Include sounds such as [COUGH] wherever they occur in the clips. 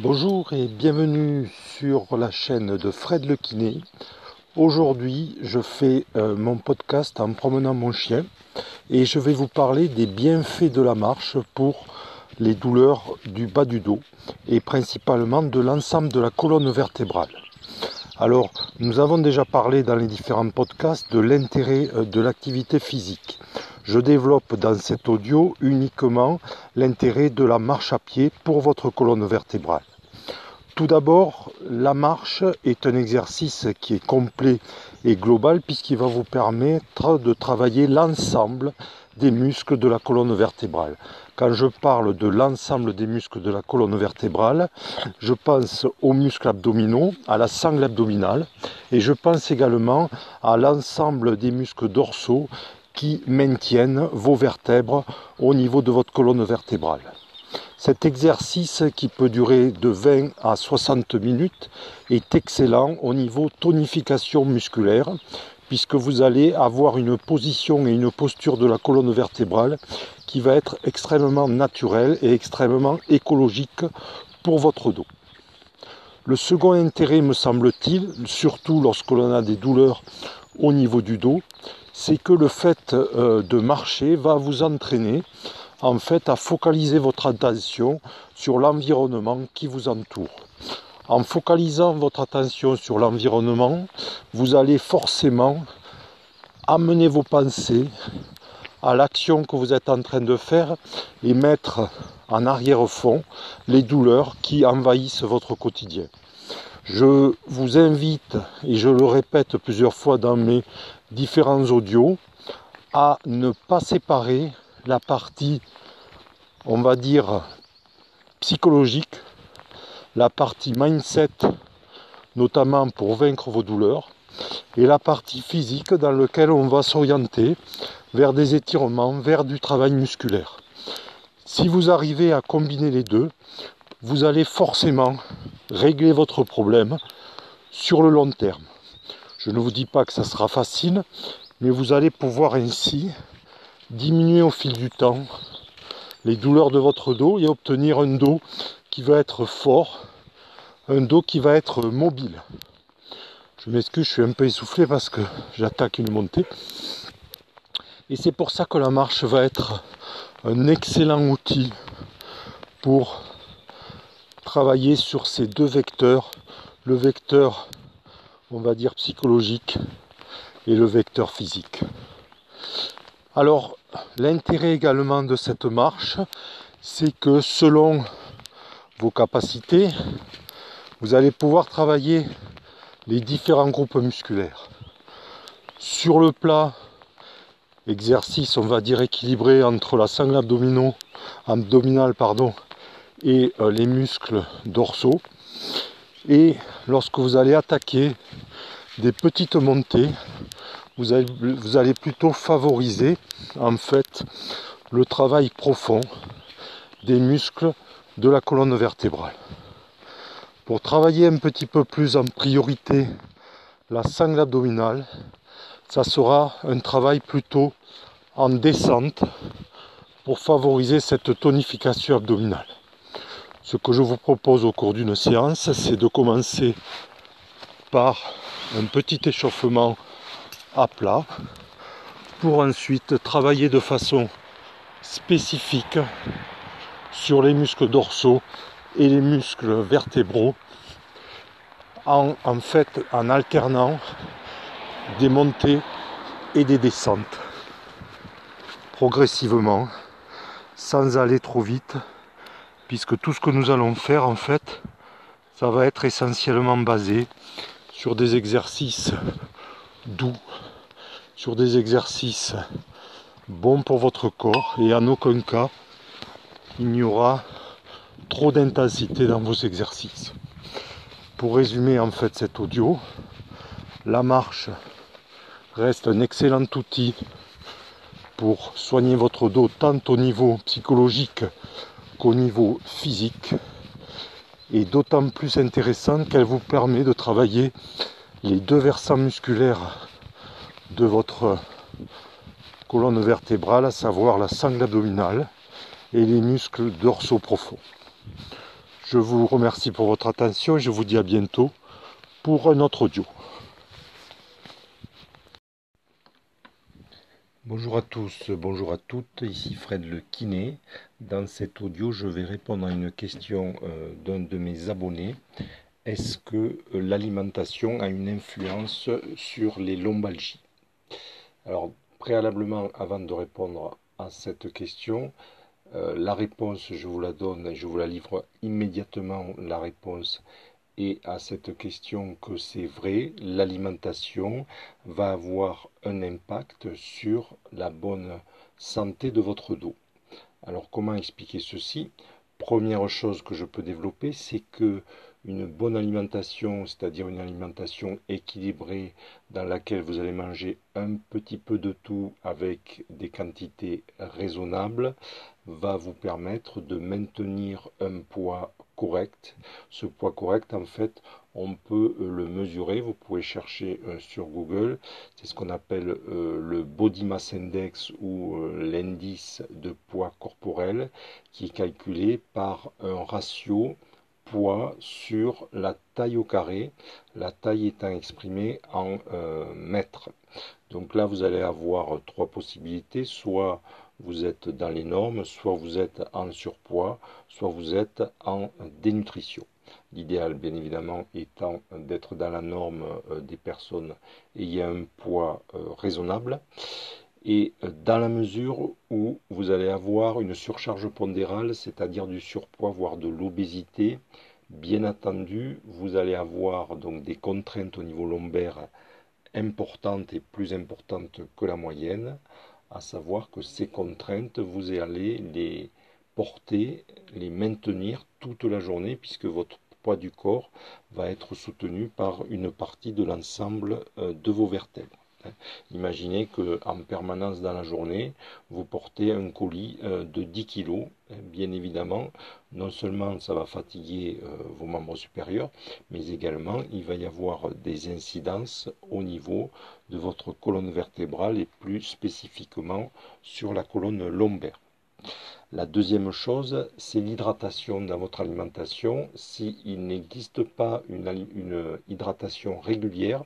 Bonjour et bienvenue sur la chaîne de Fred Le. Aujourd'hui, je fais euh, mon podcast en promenant mon chien et je vais vous parler des bienfaits de la marche pour les douleurs du bas du dos et principalement de l'ensemble de la colonne vertébrale. Alors, nous avons déjà parlé dans les différents podcasts de l'intérêt euh, de l'activité physique. Je développe dans cet audio uniquement l'intérêt de la marche à pied pour votre colonne vertébrale. Tout d'abord, la marche est un exercice qui est complet et global puisqu'il va vous permettre de travailler l'ensemble des muscles de la colonne vertébrale. Quand je parle de l'ensemble des muscles de la colonne vertébrale, je pense aux muscles abdominaux, à la sangle abdominale et je pense également à l'ensemble des muscles dorsaux qui maintiennent vos vertèbres au niveau de votre colonne vertébrale. Cet exercice qui peut durer de 20 à 60 minutes est excellent au niveau tonification musculaire puisque vous allez avoir une position et une posture de la colonne vertébrale qui va être extrêmement naturelle et extrêmement écologique pour votre dos. Le second intérêt, me semble-t-il, surtout lorsque l'on a des douleurs au niveau du dos, c'est que le fait euh, de marcher va vous entraîner en fait à focaliser votre attention sur l'environnement qui vous entoure. En focalisant votre attention sur l'environnement, vous allez forcément amener vos pensées à l'action que vous êtes en train de faire et mettre en arrière-fond les douleurs qui envahissent votre quotidien. Je vous invite, et je le répète plusieurs fois dans mes différents audios, à ne pas séparer la partie, on va dire, psychologique, la partie mindset, notamment pour vaincre vos douleurs, et la partie physique dans laquelle on va s'orienter vers des étirements, vers du travail musculaire. Si vous arrivez à combiner les deux, vous allez forcément régler votre problème sur le long terme. Je ne vous dis pas que ça sera facile, mais vous allez pouvoir ainsi diminuer au fil du temps les douleurs de votre dos et obtenir un dos qui va être fort, un dos qui va être mobile. Je m'excuse, je suis un peu essoufflé parce que j'attaque une montée. Et c'est pour ça que la marche va être un excellent outil pour travailler sur ces deux vecteurs, le vecteur, on va dire, psychologique et le vecteur physique. Alors, l'intérêt également de cette marche, c'est que selon vos capacités, vous allez pouvoir travailler les différents groupes musculaires. Sur le plat, exercice, on va dire équilibré entre la sangle abdominale pardon, et euh, les muscles dorsaux. Et lorsque vous allez attaquer des petites montées, vous allez, vous allez plutôt favoriser en fait le travail profond des muscles de la colonne vertébrale. Pour travailler un petit peu plus en priorité la sangle abdominale, ça sera un travail plutôt en descente pour favoriser cette tonification abdominale. Ce que je vous propose au cours d'une séance, c'est de commencer par un petit échauffement à plat pour ensuite travailler de façon spécifique sur les muscles dorsaux et les muscles vertébraux en, fait en alternant des montées et des descentes progressivement sans aller trop vite puisque tout ce que nous allons faire en fait, ça va être essentiellement basé sur des exercices doux, sur des exercices bons pour votre corps et en aucun cas il n'y aura trop d'intensité dans vos exercices. Pour résumer en fait cet audio, la marche reste un excellent outil pour soigner votre dos tant au niveau psychologique qu'au niveau physique est d'autant plus intéressante qu'elle vous permet de travailler les deux versants musculaires de votre colonne vertébrale, à savoir la sangle abdominale et les muscles dorsaux profonds. Je vous remercie pour votre attention et je vous dis à bientôt pour un autre audio. Bonjour à tous, bonjour à toutes, ici Fred le kiné. Dans cet audio, je vais répondre à une question euh, d'un de mes abonnés. Est-ce que euh, l'alimentation a une influence sur les lombalgies? Alors, préalablement, avant de répondre à cette question, euh, la réponse, je vous la donne et je vous la livre immédiatement. La réponse est à cette question que c'est vrai, l'alimentation va avoir un impact sur la bonne santé de votre dos. Alors comment expliquer ceci? Première chose que je peux développer, c'est que une bonne alimentation, c'est-à-dire une alimentation équilibrée dans laquelle vous allez manger un petit peu de tout avec des quantités raisonnables, va vous permettre de maintenir un poids correct. Ce poids correct, en fait, on peut euh, le mesurer. Vous pouvez chercher euh, sur Google. C'est ce qu'on appelle euh, le Body Mass Index ou l'indice de poids corporel qui est calculé par un ratio poids sur la taille au carré, la taille étant exprimée en mètres. Donc là, vous allez avoir trois possibilités, soit vous êtes dans les normes, soit vous êtes en surpoids, soit vous êtes en dénutrition. L'idéal, bien évidemment, étant d'être dans la norme euh, des personnes ayant un poids euh, raisonnable. Et euh, dans la mesure où vous allez avoir une surcharge pondérale, c'est-à-dire du surpoids, voire de l'obésité, bien entendu, vous allez avoir donc des contraintes au niveau lombaire importantes et plus importantes que la moyenne, à savoir que ces contraintes, vous allez les porter, les maintenir toute la journée, puisque votre poids du corps va être soutenu par une partie de l'ensemble euh, de vos vertèbres. [LAUGHS] Imaginez qu'en permanence dans la journée, vous portez un colis euh, de 10 kg. Bien évidemment, non seulement ça va fatiguer euh, vos membres supérieurs, mais également il va y avoir des incidences au niveau de votre colonne vertébrale et plus spécifiquement sur la colonne lombaire. La deuxième chose, c'est l'hydratation dans votre alimentation. S'il n'existe pas une hydratation régulière,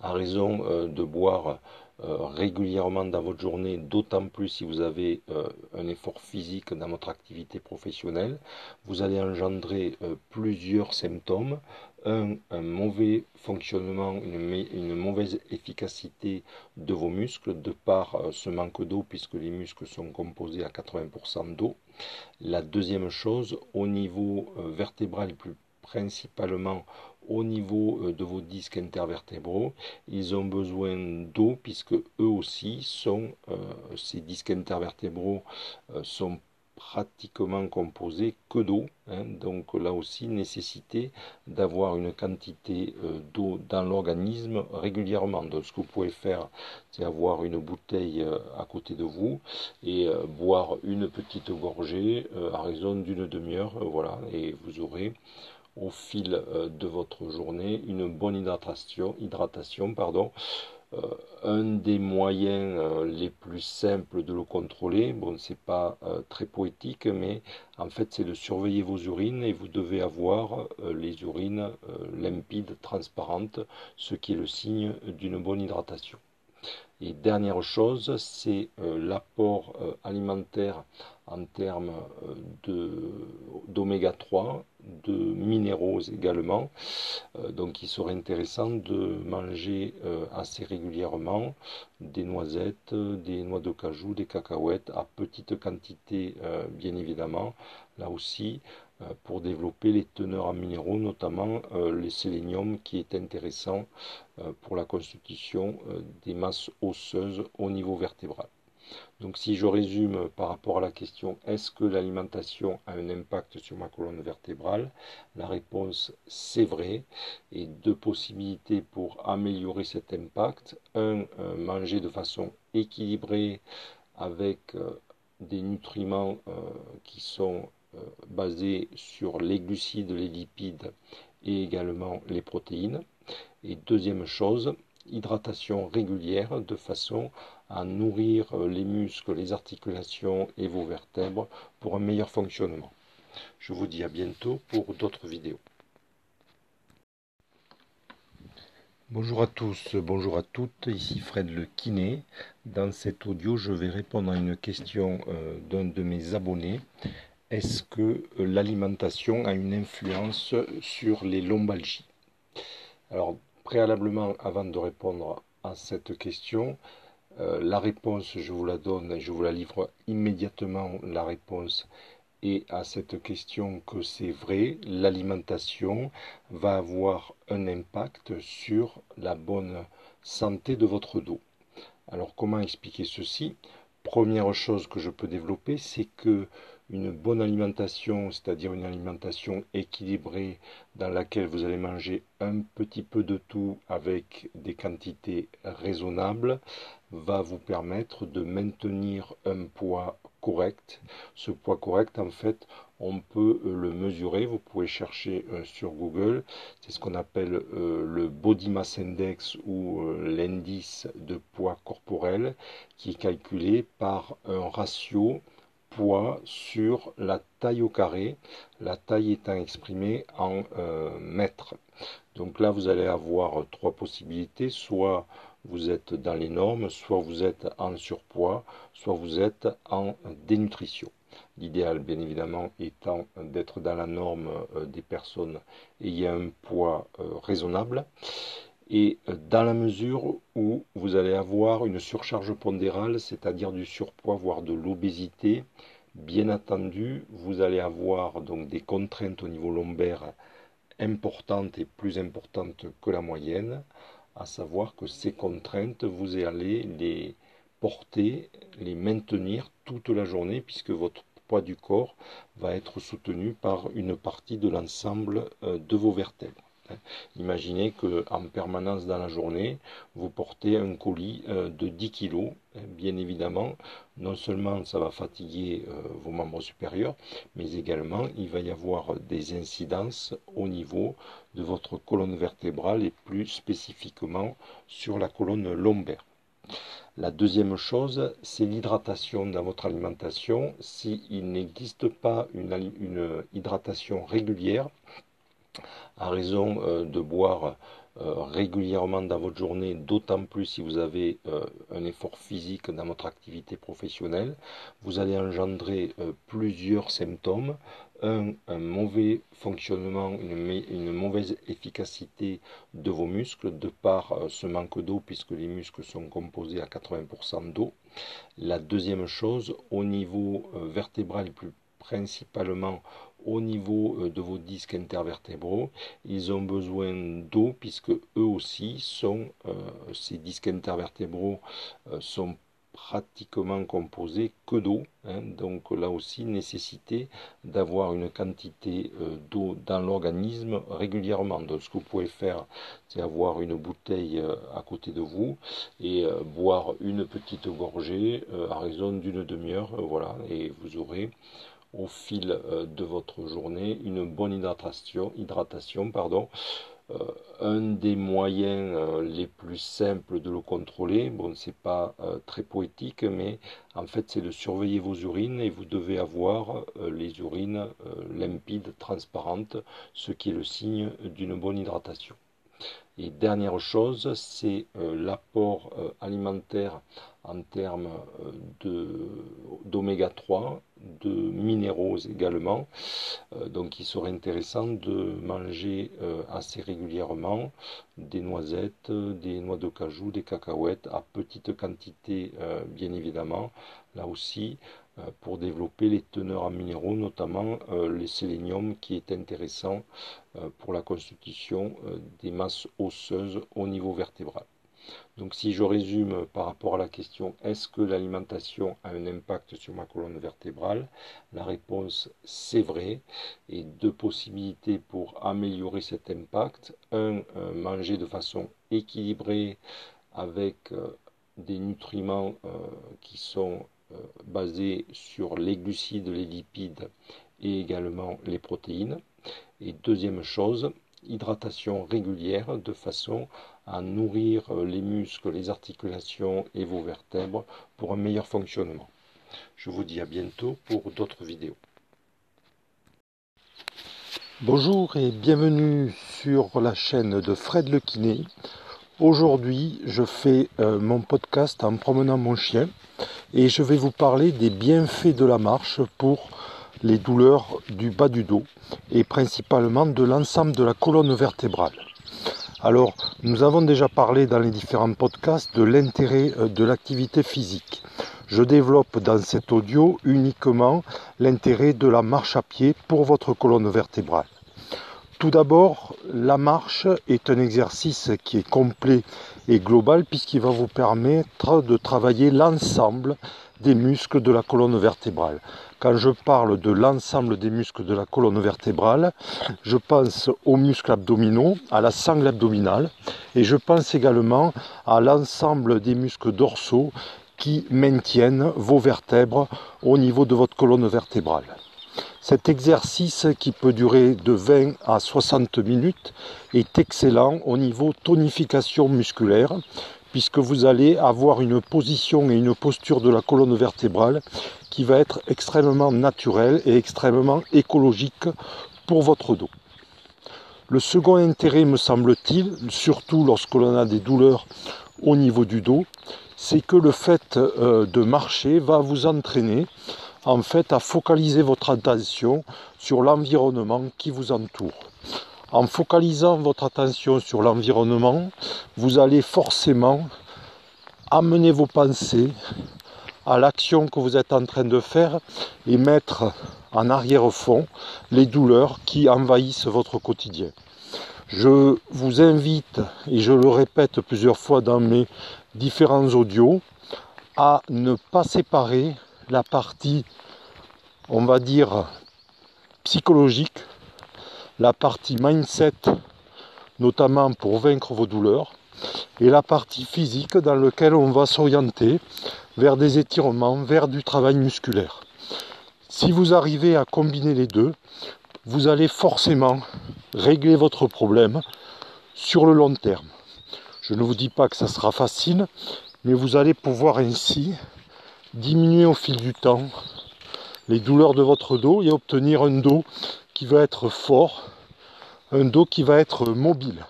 à raison euh, de boire euh, régulièrement dans votre journée, d'autant plus si vous avez euh, un effort physique dans votre activité professionnelle, vous allez engendrer plusieurs symptômes. Un, un mauvais fonctionnement, une, une, mauvaise efficacité de vos muscles de par ce manque d'eau puisque les muscles sont composés à 80% d'eau. La deuxième chose, au niveau vertébral plus principalement au niveau euh, de vos disques intervertébraux. Ils ont besoin d'eau puisque eux aussi sont, euh, ces disques intervertébraux euh, sont pratiquement composés que d'eau. Hein. donc là aussi, nécessité d'avoir une quantité d'eau dans l'organisme régulièrement. Donc ce que vous pouvez faire, c'est avoir une bouteille à côté de vous et boire une petite gorgée à raison d'une demi-heure. voilà, et vous aurez au fil euh, de votre journée une bonne hydratation, hydratation pardon. Euh, un des moyens euh, les plus simples de le contrôler, bon c'est pas très poétique, mais en fait c'est de surveiller vos urines et vous devez avoir les urines limpides, transparentes, ce qui est le signe d'une bonne hydratation. Et dernière chose, c'est l'apport alimentaire en termes d'oméga 3 de minéraux également. Euh, donc il serait intéressant de manger euh, assez régulièrement des noisettes, des noix de cajou, des cacahuètes à petite quantité euh, bien évidemment. Là aussi pour développer les teneurs en minéraux, notamment les sélénium qui est intéressant pour la constitution des masses osseuses au niveau vertébral. Donc si je résume par rapport à la question est-ce que l'alimentation a un impact sur ma colonne vertébrale? La réponse c'est vrai. Et deux possibilités pour améliorer cet impact. Un, euh, manger de façon équilibrée avec euh, des nutriments euh, qui sont basés sur les glucides, les lipides et également les protéines. Et deuxième chose, hydratation régulière de façon à nourrir euh, les muscles, les articulations et vos vertèbres pour un meilleur fonctionnement. Je vous dis à bientôt pour d'autres vidéos. Bonjour à tous, bonjour à toutes, ici Fred le kiné. Dans cet audio, je vais répondre à une question euh, d'un de mes abonnés. Est-ce que euh, l'alimentation a une influence sur les lombalgies? Alors, préalablement, avant de répondre à cette question, euh, la réponse, je vous la donne je vous la livre immédiatement, la réponse et à cette question que c'est vrai, l'alimentation va avoir un impact sur la bonne santé de votre dos. Alors comment expliquer ceci? Première chose que je peux développer, c'est que une bonne alimentation, c'est-à-dire une alimentation équilibrée dans laquelle vous allez manger un petit peu de tout avec des quantités raisonnables, va vous permettre de maintenir un poids correct. Ce poids correct, en fait, on peut euh, le mesurer. Vous pouvez chercher euh, sur Google. C'est ce qu'on appelle euh, le Body Mass Index ou l'indice de poids corporel qui est calculé par un ratio poids sur la taille au carré, la taille étant exprimée en mètres. Donc là, vous allez avoir trois possibilités, soit vous êtes dans les normes, soit vous êtes en surpoids, soit vous êtes en dénutrition. L'idéal, bien évidemment, étant d'être dans la norme euh, des personnes ayant un poids euh, raisonnable. Et euh, dans la mesure où vous allez avoir une surcharge pondérale, c'est-à-dire du surpoids, voire de l'obésité, bien entendu, vous allez avoir donc des contraintes au niveau lombaire importantes et plus importantes que la moyenne à savoir que ces contraintes, vous allez les porter, les maintenir toute la journée, puisque votre poids du corps va être soutenu par une partie de l'ensemble euh, de vos vertèbres. Imaginez qu'en permanence dans la journée, vous portez un colis euh, de 10 kg. Bien évidemment, non seulement ça va fatiguer euh, vos membres supérieurs, mais également il va y avoir des incidences au niveau de votre colonne vertébrale et plus spécifiquement sur la colonne lombaire. La deuxième chose, c'est l'hydratation dans votre alimentation. S'il n'existe pas une hydratation régulière, à raison euh, de boire euh, régulièrement dans votre journée, d'autant plus si vous avez euh, un effort physique dans votre activité professionnelle, vous allez engendrer plusieurs symptômes. Un, mauvais fonctionnement, une, une, mauvaise efficacité de vos muscles de par ce manque d'eau puisque les muscles sont composés à 80% d'eau. La deuxième chose, au niveau vertébral plus principalement au niveau euh, de vos disques intervertébraux. Ils ont besoin d'eau puisque eux aussi sont, euh, ces disques intervertébraux euh, sont pratiquement composés que d'eau. Hein. donc là aussi, nécessité d'avoir une quantité d'eau dans l'organisme régulièrement. Donc ce que vous pouvez faire, c'est avoir une bouteille à côté de vous et boire une petite gorgée à raison d'une demi-heure. voilà, et vous aurez au fil euh, de votre journée une bonne hydratation, hydratation pardon. Euh, un des moyens euh, les plus simples de le contrôler, bon c'est pas très poétique, mais en fait c'est de surveiller vos urines et vous devez avoir les urines limpides, transparentes, ce qui est le signe d'une bonne hydratation. Et dernière chose, c'est l'apport alimentaire en termes d'oméga 3 de minéraux également. Euh, donc il serait intéressant de manger euh, assez régulièrement des noisettes, des noix de cajou, des cacahuètes à petite quantité euh, bien évidemment. Là aussi pour développer les teneurs en minéraux, notamment les sélénium qui est intéressant pour la constitution des masses osseuses au niveau vertébral. Donc si je résume par rapport à la question est-ce que l'alimentation a un impact sur ma colonne vertébrale? La réponse c'est vrai. Et deux possibilités pour améliorer cet impact. Un, euh, manger de façon équilibrée avec euh, des nutriments euh, qui sont basés sur les glucides, les lipides et également les protéines. Et deuxième chose, hydratation régulière de façon à nourrir euh, les muscles, les articulations et vos vertèbres pour un meilleur fonctionnement. Je vous dis à bientôt pour d'autres vidéos. Bonjour et bienvenue sur la chaîne de Fred le kiné. Aujourd'hui, je fais euh, mon podcast en promenant mon chien et je vais vous parler des bienfaits de la marche pour les douleurs du bas du dos et principalement de l'ensemble de la colonne vertébrale. Alors, nous avons déjà parlé dans les différents podcasts de l'intérêt euh, de l'activité physique. Je développe dans cet audio uniquement l'intérêt de la marche à pied pour votre colonne vertébrale. Tout d'abord, la marche est un exercice qui est complet et global puisqu'il va vous permettre de travailler l'ensemble des muscles de la colonne vertébrale. Quand je parle de l'ensemble des muscles de la colonne vertébrale, je pense aux muscles abdominaux, à la sangle abdominale, et je pense également à l'ensemble des muscles dorsaux qui maintiennent vos vertèbres au niveau de votre colonne vertébrale. Cet exercice qui peut durer de 20 à 60 minutes est excellent au niveau tonification musculaire puisque vous allez avoir une position et une posture de la colonne vertébrale qui va être extrêmement naturelle et extrêmement écologique pour votre dos. Le second intérêt, me semble-t-il, surtout lorsque l'on a des douleurs au niveau du dos, c'est que le fait euh, de marcher va vous entraîner en fait à focaliser votre attention sur l'environnement qui vous entoure. En focalisant votre attention sur l'environnement, vous allez forcément amener vos pensées à l'action que vous êtes en train de faire et mettre en arrière-fond les douleurs qui envahissent votre quotidien. Je vous invite, et je le répète plusieurs fois dans mes différents audios, à ne pas séparer la partie, on va dire, psychologique, la partie mindset, notamment pour vaincre vos douleurs, et la partie physique dans laquelle on va s'orienter vers des étirements, vers du travail musculaire. Si vous arrivez à combiner les deux, vous allez forcément régler votre problème sur le long terme. Je ne vous dis pas que ça sera facile, mais vous allez pouvoir ainsi diminuer au fil du temps les douleurs de votre dos et obtenir un dos qui va être fort, un dos qui va être mobile.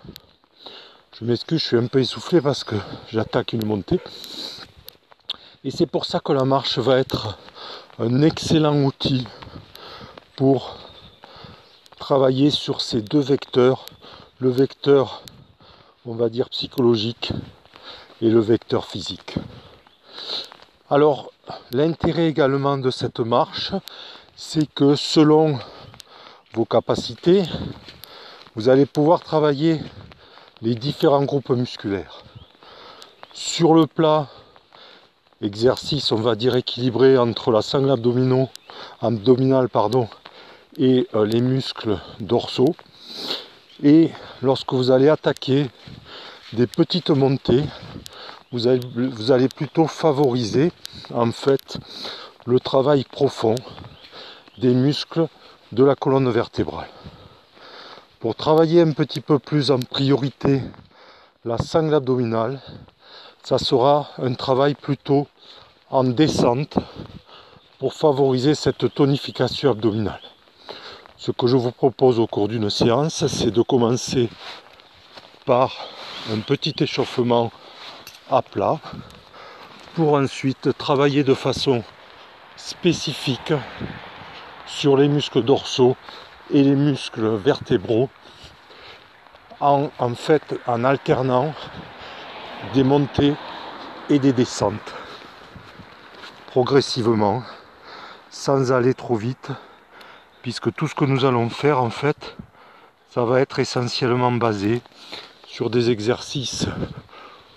Je m'excuse, je suis un peu essoufflé parce que j'attaque une montée. Et c'est pour ça que la marche va être un excellent outil pour travailler sur ces deux vecteurs, le vecteur, on va dire, psychologique et le vecteur physique. Alors, l'intérêt également de cette marche, c'est que selon vos capacités, vous allez pouvoir travailler les différents groupes musculaires. Sur le plat, exercice, on va dire équilibré entre la sangle abdominale pardon, et euh, les muscles dorsaux. Et lorsque vous allez attaquer des petites montées, vous allez plutôt favoriser en fait le travail profond des muscles de la colonne vertébrale. Pour travailler un petit peu plus en priorité la sangle abdominale, ça sera un travail plutôt en descente pour favoriser cette tonification abdominale. Ce que je vous propose au cours d'une séance, c'est de commencer par un petit échauffement à plat pour ensuite travailler de façon spécifique sur les muscles dorsaux et les muscles vertébraux en, fait en alternant des montées et des descentes progressivement sans aller trop vite puisque tout ce que nous allons faire en fait ça va être essentiellement basé sur des exercices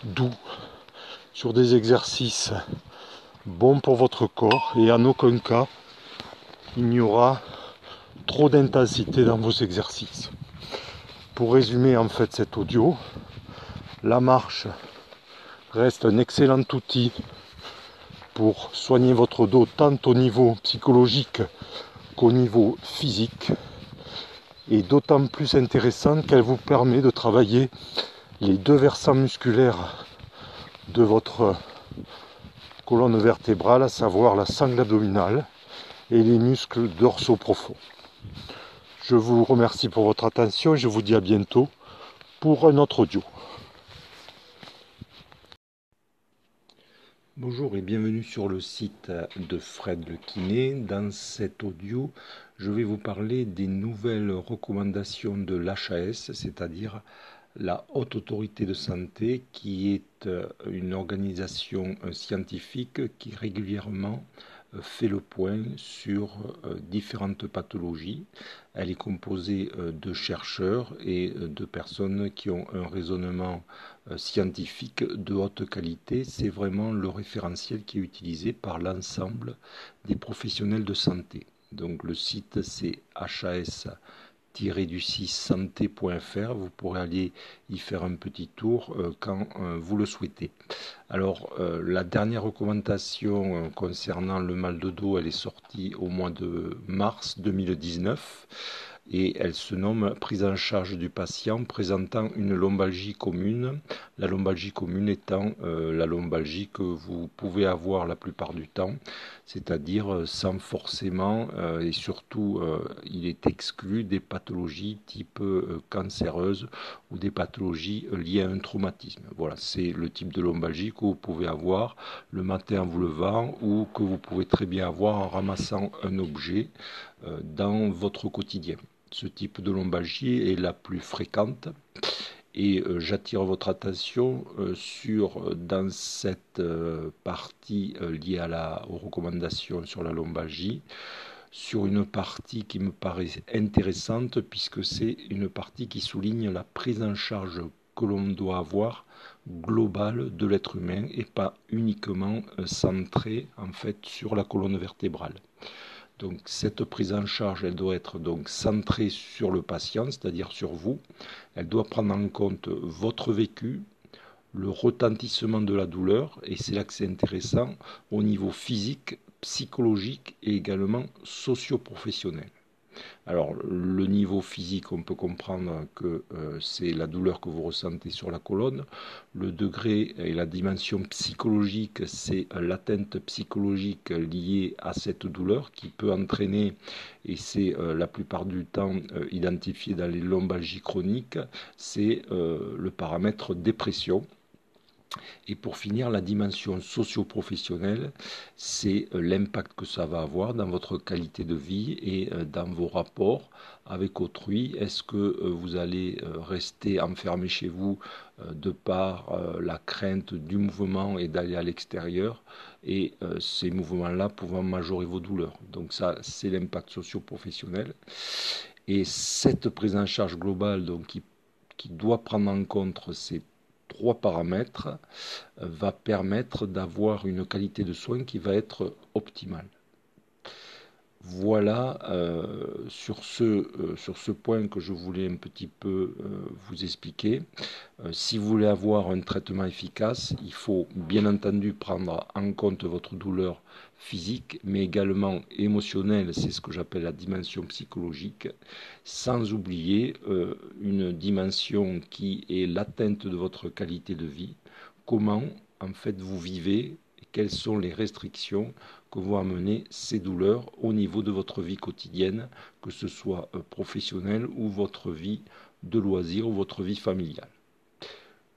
doux sur des exercices bons pour votre corps et en aucun cas il n'y aura trop d'intensité dans vos exercices. Pour résumer en fait cet audio, la marche reste un excellent outil pour soigner votre dos tant au niveau psychologique qu'au niveau physique et d'autant plus intéressante qu'elle vous permet de travailler les deux versants musculaires de votre colonne vertébrale, à savoir la sangle abdominale et les muscles dorsaux profonds. Je vous remercie pour votre attention et je vous dis à bientôt pour un autre audio. Bonjour et bienvenue sur le site de Fred Le Kiné. Dans cet audio, je vais vous parler des nouvelles recommandations de l'HAS, c'est-à-dire la Haute Autorité de Santé, qui est une organisation scientifique qui régulièrement fait le point sur différentes pathologies. Elle est composée de chercheurs et de personnes qui ont un raisonnement scientifique de haute qualité. C'est vraiment le référentiel qui est utilisé par l'ensemble des professionnels de santé. Donc le site c'est HAS du 6 santé.fr. Vous pourrez aller y faire un petit tour euh, quand euh, vous le souhaitez. Alors, euh, la dernière recommandation concernant le mal de dos, elle est sortie au mois de mars 2019 et elle se nomme prise en charge du patient présentant une lombalgie commune. La lombalgie commune étant euh, la lombalgie que vous pouvez avoir la plupart du temps, c'est-à-dire euh, sans forcément, euh, et surtout il est exclu des pathologies type cancéreuses ou des pathologies liées à un traumatisme. Voilà, c'est le type de lombalgie que vous pouvez avoir le matin en vous levant ou que vous pouvez très bien avoir en ramassant un objet dans votre quotidien ce type de lombalgie est la plus fréquente. Et euh, j'attire votre attention euh, sur, dans cette euh, partie liée à la, aux recommandations sur la lombalgie, sur une partie qui me paraît intéressante puisque c'est une partie qui souligne la prise en charge que l'on doit avoir globale de l'être humain et pas uniquement centrée en fait sur la colonne vertébrale. Donc cette prise en charge, elle doit être centrée sur le patient, c'est-à-dire sur vous. Elle doit prendre en compte votre vécu, le retentissement de la douleur, et c'est là que c'est intéressant, au niveau physique, psychologique et également socio-professionnel. Alors, le niveau physique, on peut comprendre que euh, c'est la douleur que vous ressentez sur la colonne. Le degré et la dimension psychologique, c'est l'atteinte psychologique liée à cette douleur qui peut entraîner, et c'est euh, la plupart du temps euh, identifié dans les lombalgies chroniques, c'est le paramètre dépression. Et pour finir, la dimension socio-professionnelle, c'est euh, l'impact que ça va avoir dans votre qualité de vie et euh, dans vos rapports avec autrui. Est-ce que euh, vous allez rester enfermé chez vous de par la crainte du mouvement et d'aller à l'extérieur et ces mouvements-là pouvant majorer vos douleurs? Donc ça, c'est l'impact socio-professionnel. Et cette prise en charge globale donc, qui, qui doit prendre en compte ces trois paramètres euh, va permettre d'avoir une qualité de soins qui va être optimale. Voilà euh, sur, ce, euh, sur ce point que je voulais un petit peu vous expliquer. si vous voulez avoir un traitement efficace, il faut bien entendu prendre en compte votre douleur physique, mais également émotionnelle, c'est ce que j'appelle la dimension psychologique, sans oublier euh, une dimension qui est l'atteinte de votre qualité de vie, comment en fait vous vivez, quelles sont les restrictions que vont amener ces douleurs au niveau de votre vie quotidienne, que ce soit euh, professionnelle ou votre vie de loisir ou votre vie familiale.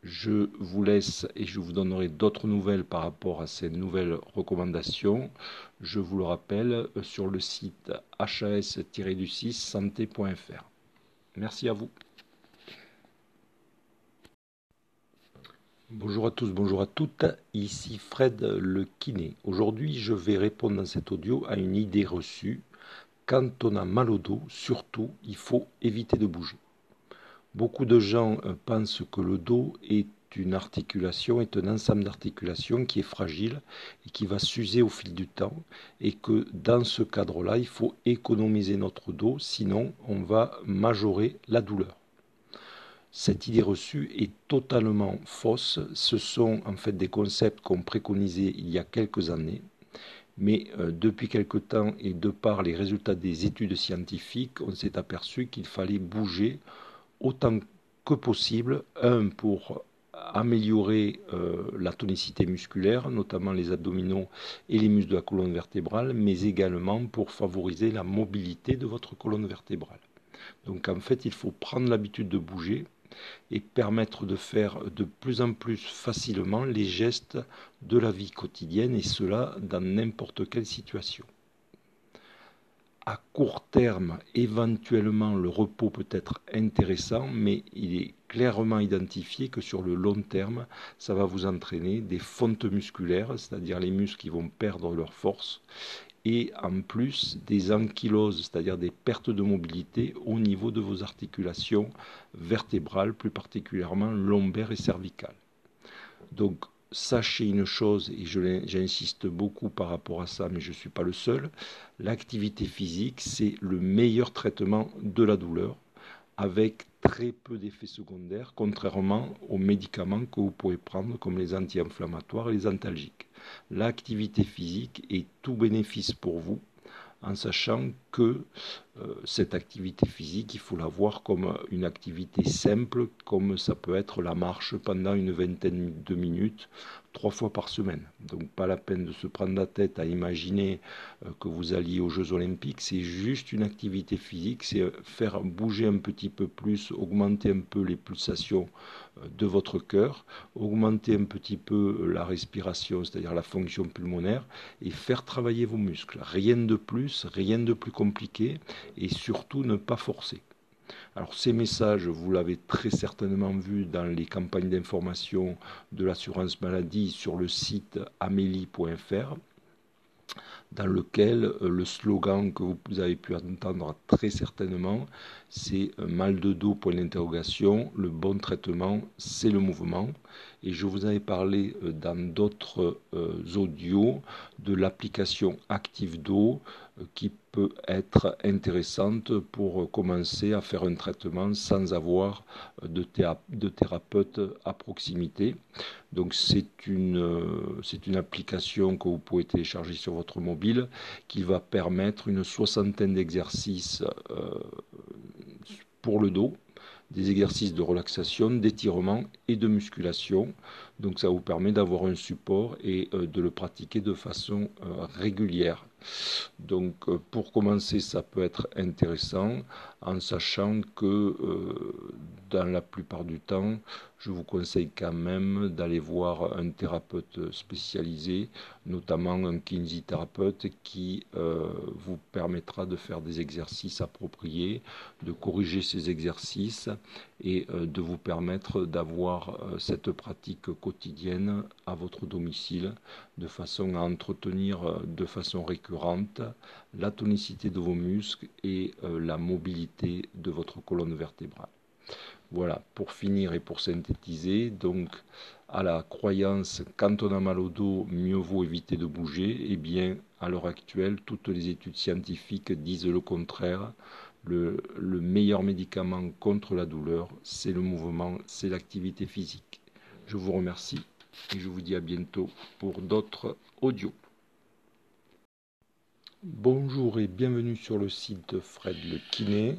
Je vous laisse et je vous donnerai d'autres nouvelles par rapport à ces nouvelles recommandations. Je vous le rappelle euh, sur le site has-du6 santé.fr. Merci à vous. Bonjour à tous, bonjour à toutes, ici Fred le kiné. Aujourd'hui je vais répondre dans cet audio à une idée reçue. Quand on a mal au dos, surtout, il faut éviter de bouger. Beaucoup de gens euh, pensent que le dos est une articulation, est un ensemble d'articulations qui est fragile et qui va s'user au fil du temps et que dans ce cadre-là, il faut économiser notre dos, sinon on va majorer la douleur. Cette idée reçue est totalement fausse. Ce sont en fait des concepts qu'on préconisait il y a quelques années. Mais euh, depuis quelque temps et de par les résultats des études scientifiques, on s'est aperçu qu'il fallait bouger autant que possible, un pour améliorer euh, la tonicité musculaire, notamment les abdominaux et les muscles de la colonne vertébrale, mais également pour favoriser la mobilité de votre colonne vertébrale. Donc en fait, il faut prendre l'habitude de bouger et permettre de faire de plus en plus facilement les gestes de la vie quotidienne et cela dans n'importe quelle situation. À court terme, éventuellement, le repos peut être intéressant, mais il est clairement identifié que sur le long terme, ça va vous entraîner des fontes musculaires, c'est-à-dire les muscles qui vont perdre leur force, et en plus des ankyloses, c'est-à-dire des pertes de mobilité au niveau de vos articulations vertébrales, plus particulièrement lombaires et cervicales. Donc sachez une chose, et j'insiste beaucoup par rapport à ça, mais je ne suis pas le seul, l'activité physique, c'est le meilleur traitement de la douleur, avec très peu d'effets secondaires, contrairement aux médicaments que vous pouvez prendre comme les anti-inflammatoires et les antalgiques. L'activité physique est tout bénéfice pour vous, en sachant que euh, cette activité physique, il faut la voir comme une activité simple, comme ça peut être la marche pendant une vingtaine de minutes, trois fois par semaine. Donc pas la peine de se prendre la tête à imaginer euh, que vous alliez aux Jeux olympiques, c'est juste une activité physique, c'est faire bouger un petit peu plus, augmenter un peu les pulsations euh, de votre cœur, augmenter un petit peu la respiration, c'est-à-dire la fonction pulmonaire, et faire travailler vos muscles. Rien de plus, rien de plus compliqué, et surtout ne pas forcer. Alors ces messages, vous l'avez très certainement vu dans les campagnes d'information de l'assurance maladie sur le site amélie.fr dans lequel euh, le slogan que vous avez pu entendre très certainement, c'est mal de dos, point d'interrogation, le bon traitement, c'est le mouvement. Et je vous avais parlé euh, dans d'autres euh, audios de l'application Active Do qui peut être intéressante pour commencer à faire un traitement sans avoir de, thérapeute à proximité. Donc c'est une, application que vous pouvez télécharger sur votre mobile qui va permettre une soixantaine d'exercices euh, pour le dos des exercices de relaxation, d'étirement et de musculation. Donc ça vous permet d'avoir un support et euh, de le pratiquer de façon euh, régulière. Donc euh, pour commencer, ça peut être intéressant en sachant que euh, dans la plupart du temps, je vous conseille quand même d'aller voir un thérapeute spécialisé, notamment un kinésithérapeute qui euh, vous permettra de faire des exercices appropriés, de corriger ces exercices et de vous permettre d'avoir cette pratique quotidienne à votre domicile de façon à entretenir de façon récurrente la tonicité de vos muscles et euh, la mobilité de votre colonne vertébrale. Voilà, pour finir et pour synthétiser, donc à la croyance quand on a mal au dos, mieux vaut éviter de bouger, eh bien à l'heure actuelle, toutes les études scientifiques disent le contraire. Le meilleur médicament contre la douleur, c'est le mouvement, c'est l'activité physique. Je vous remercie et je vous dis à bientôt pour d'autres audios. Bonjour et bienvenue sur le site de Fred le Kiné.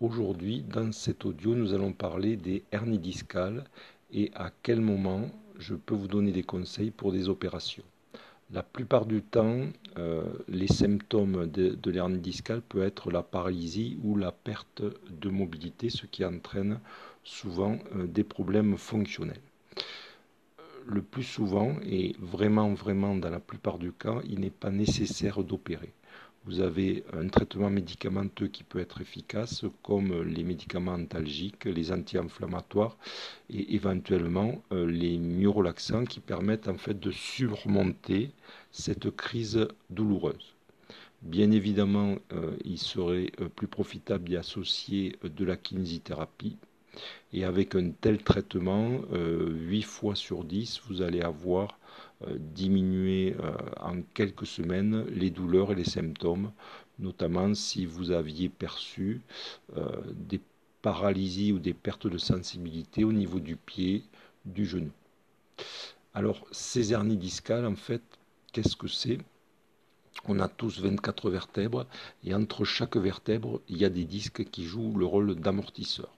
Aujourd'hui, dans cet audio, nous allons parler des hernies discales et à quel moment je peux vous donner des conseils pour des opérations. La plupart du temps, euh, les symptômes de, l'hernie discale peuvent être la paralysie ou la perte de mobilité, ce qui entraîne souvent euh, des problèmes fonctionnels le plus souvent, et vraiment, vraiment dans la plupart du cas, il n'est pas nécessaire d'opérer vous avez un traitement médicamenteux qui peut être efficace, comme les médicaments antalgiques, les anti-inflammatoires et éventuellement euh, les myorelaxants qui permettent en fait de surmonter cette crise douloureuse. Bien évidemment, euh, il serait euh, plus profitable d'y associer de la kinésithérapie. Et avec un tel traitement, 8 fois sur 10, vous allez avoir euh, diminuer euh, en quelques semaines les douleurs et les symptômes, notamment si vous aviez perçu euh, des paralysies ou des pertes de sensibilité au niveau du pied, du genou. Alors, ces hernies discales, en fait, qu'est-ce que c'est? On a tous 24 vertèbres et entre chaque vertèbre, il y a des disques qui jouent le rôle d'amortisseur.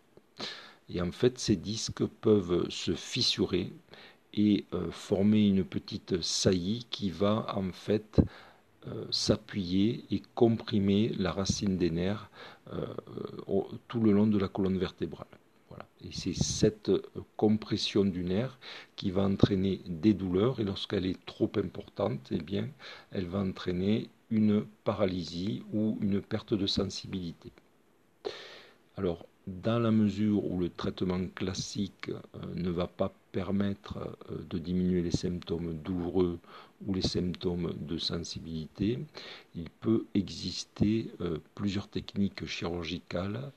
Et en fait, ces disques peuvent se fissurer et euh, former une petite saillie qui va en fait s'appuyer et comprimer la racine des nerfs tout le long de la colonne vertébrale. Et c'est cette compression du nerf qui va entraîner des douleurs et lorsqu'elle est trop importante, eh bien, elle va entraîner une paralysie ou une perte de sensibilité. Alors, dans la mesure où le traitement classique euh, ne va pas permettre euh, de diminuer les symptômes douloureux ou les symptômes de sensibilité, il peut exister euh, plusieurs techniques chirurgicales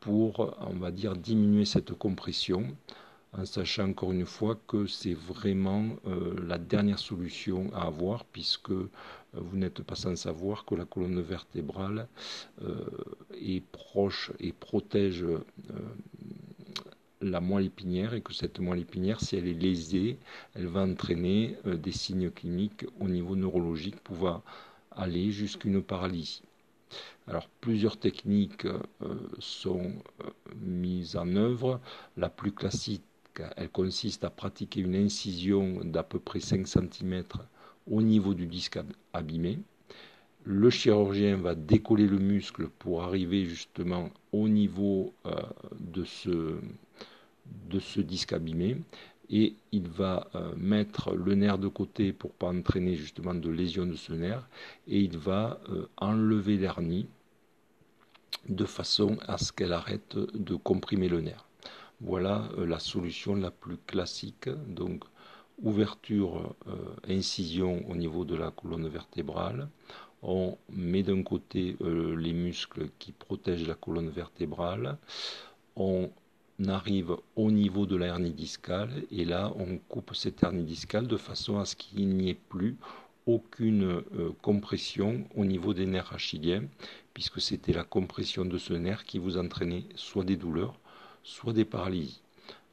pour, on va dire, diminuer cette compression en sachant encore une fois que c'est vraiment la dernière solution à avoir, puisque vous n'êtes pas sans savoir que la colonne vertébrale euh, est proche et protège la moelle épinière et que cette moelle épinière, si elle est lésée, elle va entraîner des signes cliniques au niveau neurologique pouvant aller jusqu'à une paralysie. Alors plusieurs techniques sont mises en œuvre. La plus classique elle consiste à pratiquer une incision d'à peu près 5 cm au niveau du disque abîmé. Le chirurgien va décoller le muscle pour arriver justement au niveau euh, de, ce, de, ce, disque abîmé et il va euh, mettre le nerf de côté pour pas entraîner justement de lésion de ce nerf et il va euh, enlever l'hernie de façon à ce qu'elle arrête de comprimer le nerf. Voilà la solution la plus classique. Donc, ouverture, euh, incision au niveau de la colonne vertébrale. On met d'un côté euh, les muscles qui protègent la colonne vertébrale. On arrive au niveau de la hernie discale et là on coupe cette hernie discale de façon à ce qu'il n'y ait plus aucune compression au niveau des nerfs achilliens puisque c'était la compression de ce nerf qui vous entraînait soit des douleurs soit des paralysies,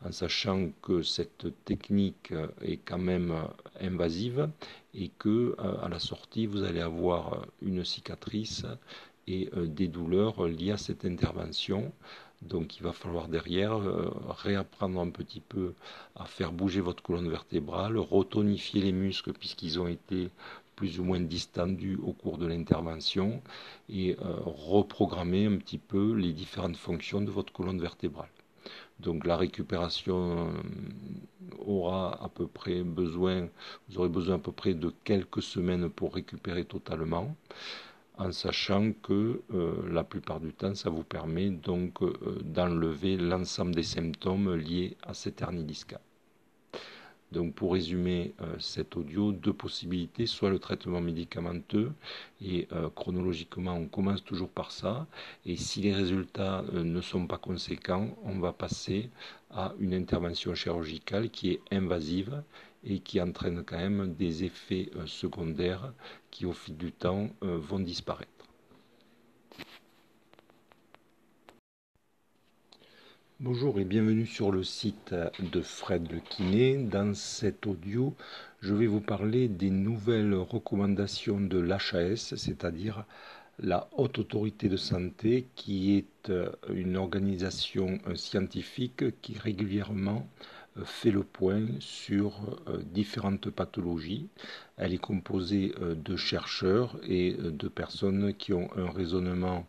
en sachant que cette technique est quand même invasive et que euh, à la sortie vous allez avoir une cicatrice et euh, des douleurs liées à cette intervention. Donc il va falloir derrière euh, réapprendre un petit peu à faire bouger votre colonne vertébrale, retonifier les muscles puisqu'ils ont été plus ou moins distendus au cours de l'intervention et reprogrammer un petit peu les différentes fonctions de votre colonne vertébrale. Donc la récupération euh, aura à peu près besoin, vous aurez besoin à peu près de quelques semaines pour récupérer totalement, en sachant que euh, la plupart du temps, ça vous permet donc euh, d'enlever l'ensemble des symptômes liés à cette hernie discale. Donc pour résumer euh, cet audio, deux possibilités, soit le traitement médicamenteux, et euh, chronologiquement on commence toujours par ça, et si les résultats euh, ne sont pas conséquents, on va passer à une intervention chirurgicale qui est invasive et qui entraîne quand même des effets secondaires qui au fil du temps vont disparaître. Bonjour et bienvenue sur le site de Fred Le Kiné. Dans cet audio, je vais vous parler des nouvelles recommandations de l'HAS, c'est-à-dire la Haute Autorité de Santé, qui est une organisation scientifique qui régulièrement fait le point sur euh, différentes pathologies. Elle est composée euh, de chercheurs et euh, de personnes qui ont un raisonnement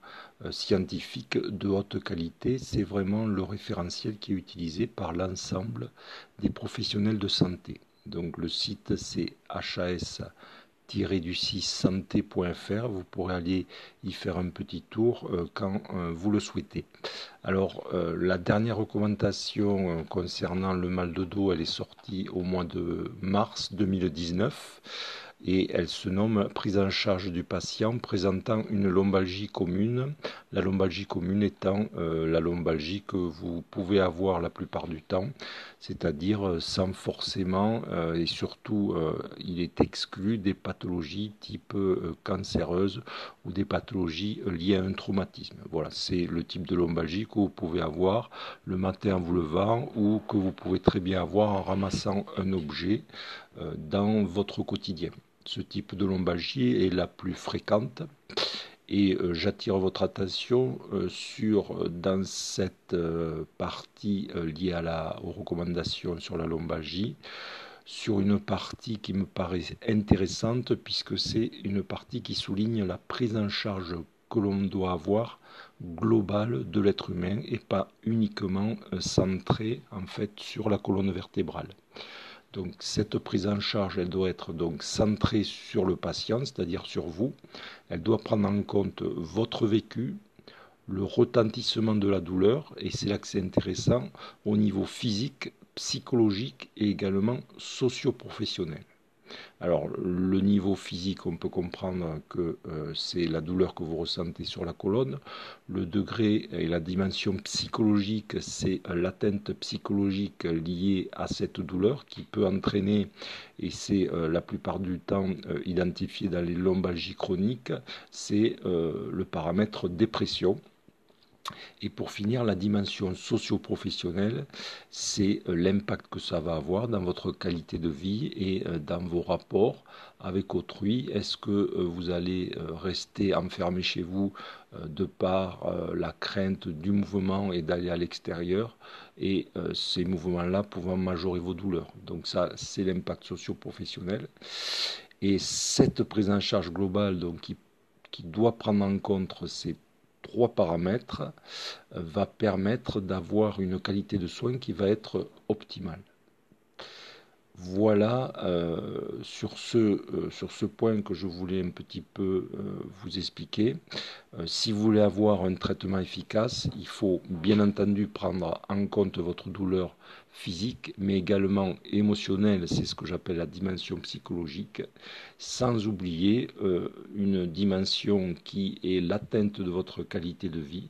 scientifique de haute qualité. C'est vraiment le référentiel qui est utilisé par l'ensemble des professionnels de santé. Donc le site c'est HAS du 6 santé.fr. Vous pourrez aller y faire un petit tour euh, quand euh, vous le souhaitez. Alors, euh, la dernière recommandation concernant le mal de dos, elle est sortie au mois de mars 2019 et elle se nomme prise en charge du patient présentant une lombalgie commune. La lombalgie commune étant euh, la lombalgie que vous pouvez avoir la plupart du temps, c'est-à-dire euh, sans forcément, euh, et surtout il est exclu des pathologies type cancéreuses ou des pathologies liées à un traumatisme. Voilà, c'est le type de lombalgie que vous pouvez avoir le matin en vous levant ou que vous pouvez très bien avoir en ramassant un objet dans votre quotidien ce type de lombalgie est la plus fréquente. Et euh, j'attire votre attention euh, sur, euh, dans cette partie liée à la, aux recommandations sur la lombalgie, sur une partie qui me paraît intéressante puisque c'est une partie qui souligne la prise en charge que l'on doit avoir globale de l'être humain et pas uniquement centrée en fait sur la colonne vertébrale. Donc cette prise en charge, elle doit être donc centrée sur le patient, c'est-à-dire sur vous. Elle doit prendre en compte votre vécu, le retentissement de la douleur, et c'est là que c'est intéressant, au niveau physique, psychologique et également socio-professionnel. Alors le niveau physique, on peut comprendre que euh, c'est la douleur que vous ressentez sur la colonne. Le degré et la dimension psychologique, c'est l'atteinte psychologique liée à cette douleur qui peut entraîner, et c'est euh, la plupart du temps euh, identifié dans les lombalgies chroniques, c'est le paramètre dépression. Et pour finir, la dimension socio-professionnelle, c'est euh, l'impact que ça va avoir dans votre qualité de vie et euh, dans vos rapports avec autrui. Est-ce que euh, vous allez rester enfermé chez vous de par la crainte du mouvement et d'aller à l'extérieur et ces mouvements-là pouvant majorer vos douleurs? Donc ça, c'est l'impact socio-professionnel. Et cette prise en charge globale donc, qui, qui doit prendre en compte ces trois paramètres euh, va permettre d'avoir une qualité de soins qui va être optimale. Voilà euh, sur, ce, euh, sur ce point que je voulais un petit peu vous expliquer. si vous voulez avoir un traitement efficace, il faut bien entendu prendre en compte votre douleur physique, mais également émotionnelle, c'est ce que j'appelle la dimension psychologique, sans oublier euh, une dimension qui est l'atteinte de votre qualité de vie,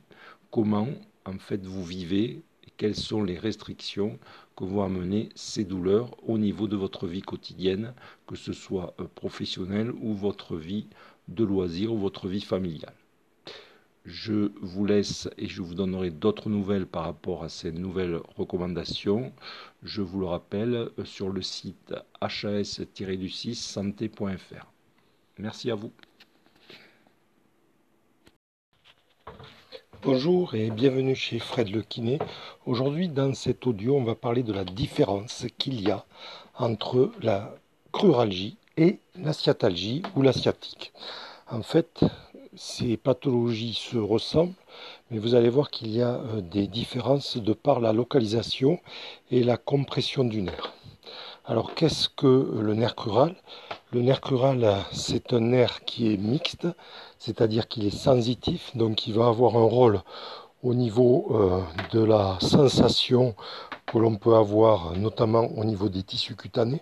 comment en fait vous vivez quelles sont les restrictions que vont amener ces douleurs au niveau de votre vie quotidienne, que ce soit euh, professionnelle ou votre vie de loisir ou votre vie familiale. Je vous laisse et je vous donnerai d'autres nouvelles par rapport à ces nouvelles recommandations. Je vous le rappelle sur le site has-du6 santé.fr. Merci à vous. Bonjour et bienvenue chez Fred Le Kiné. Aujourd'hui, dans cet audio, on va parler de la différence qu'il y a entre la cruralgie et la sciatalgie ou la sciatique. En fait, ces pathologies se ressemblent, mais vous allez voir qu'il y a euh, des différences de par la localisation et la compression du nerf. Alors qu'est-ce que le nerf crural Le nerf crural, c'est un nerf qui est mixte, c'est-à-dire qu'il est sensitif, donc il va avoir un rôle au niveau euh, de la sensation que l'on peut avoir, notamment au niveau des tissus cutanés,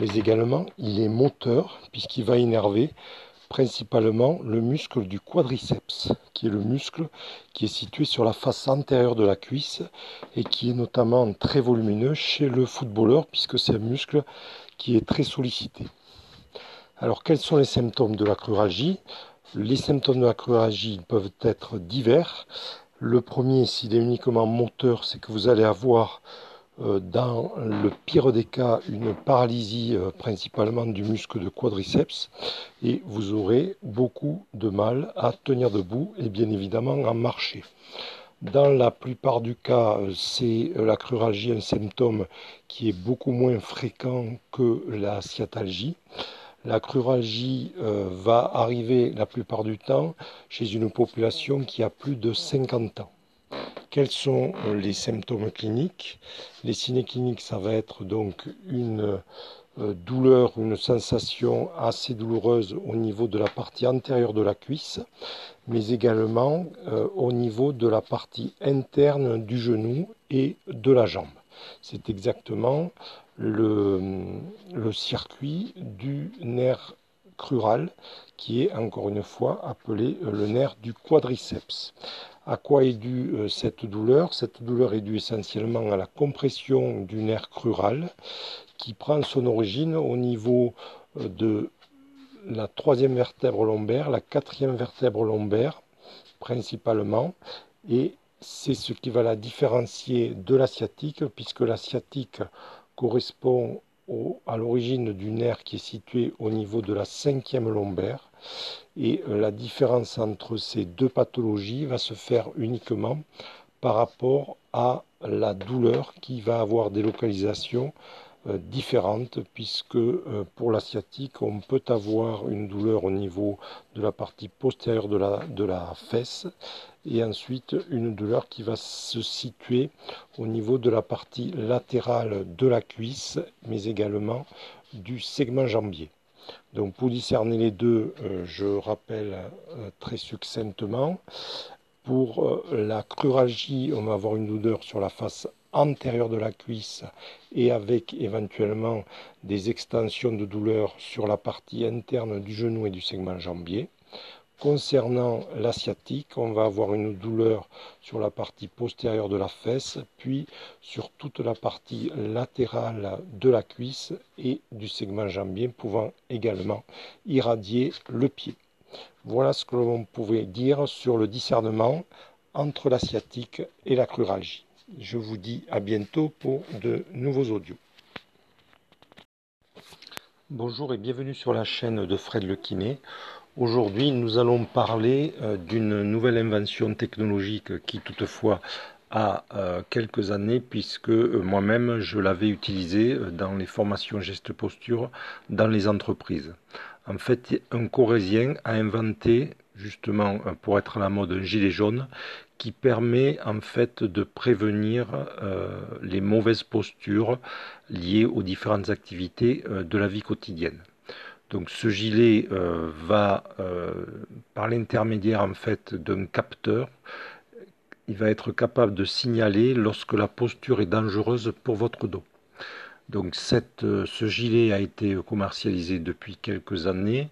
mais également il est moteur, puisqu'il va énerver principalement le muscle du quadriceps, qui est le muscle qui est situé sur la face antérieure de la cuisse et qui est notamment très volumineux chez le footballeur, puisque c'est un muscle qui est très sollicité. Alors quels sont les symptômes de la cruralgie Les symptômes de la cruralgie peuvent être divers. Le premier, s'il est uniquement moteur, c'est que vous allez avoir euh, dans le pire des cas, une paralysie euh, principalement du muscle de quadriceps et vous aurez beaucoup de mal à tenir debout et bien évidemment à marcher. Dans la plupart du cas, euh, c'est la cruralgie un symptôme qui est beaucoup moins fréquent que la sciatalgie. La cruralgie va arriver la plupart du temps chez une population qui a plus de 50 ans. Quels sont euh, les symptômes cliniques? Les signes cliniques, ça va être donc une euh, douleur, une sensation assez douloureuse au niveau de la partie antérieure de la cuisse, mais également euh, au niveau de la partie interne du genou et de la jambe. C'est exactement le, circuit du nerf crural qui est encore une fois appelé le nerf du quadriceps. À quoi est due euh, cette douleur? Cette douleur est due essentiellement à la compression du nerf crural qui prend son origine au niveau euh, de la troisième vertèbre lombaire, la quatrième vertèbre lombaire principalement, et c'est ce qui va la différencier de la sciatique, puisque la sciatique correspond à l'origine du nerf qui est situé au niveau de la cinquième lombaire. Et euh, la différence entre ces deux pathologies va se faire uniquement par rapport à la douleur qui va avoir des localisations euh, différentes puisque euh, pour la sciatique, on peut avoir une douleur au niveau de la partie postérieure de la, de la fesse et ensuite une douleur qui va se situer au niveau de la partie latérale de la cuisse mais également du segment jambier. Donc pour discerner les deux, euh, je rappelle très succinctement. Pour la cruralgie, on va avoir une douleur sur la face antérieure de la cuisse et avec éventuellement des extensions de douleur sur la partie interne du genou et du segment jambier. Concernant l'asiatique, on va avoir une douleur sur la partie postérieure de la fesse, puis sur toute la partie latérale de la cuisse et du segment jambier, pouvant également irradier le pied. Voilà ce que l'on pouvait dire sur le discernement entre l'asiatique et la cruralgie. Je vous dis à bientôt pour de nouveaux audios. Bonjour et bienvenue sur la chaîne de Fred Le Kiné. Aujourd'hui, nous allons parler euh, d'une nouvelle invention technologique qui toutefois a euh, quelques années puisque euh, moi-même je l'avais utilisé dans les formations geste posture dans les entreprises. En fait, un Corésien a inventé justement pour être à la mode un gilet jaune qui permet en fait de prévenir les mauvaises postures liées aux différentes activités de la vie quotidienne. Donc ce gilet euh, va, par l'intermédiaire en fait d'un capteur, il va être capable de signaler lorsque la posture est dangereuse pour votre dos. Donc euh, ce gilet a été commercialisé depuis quelques années.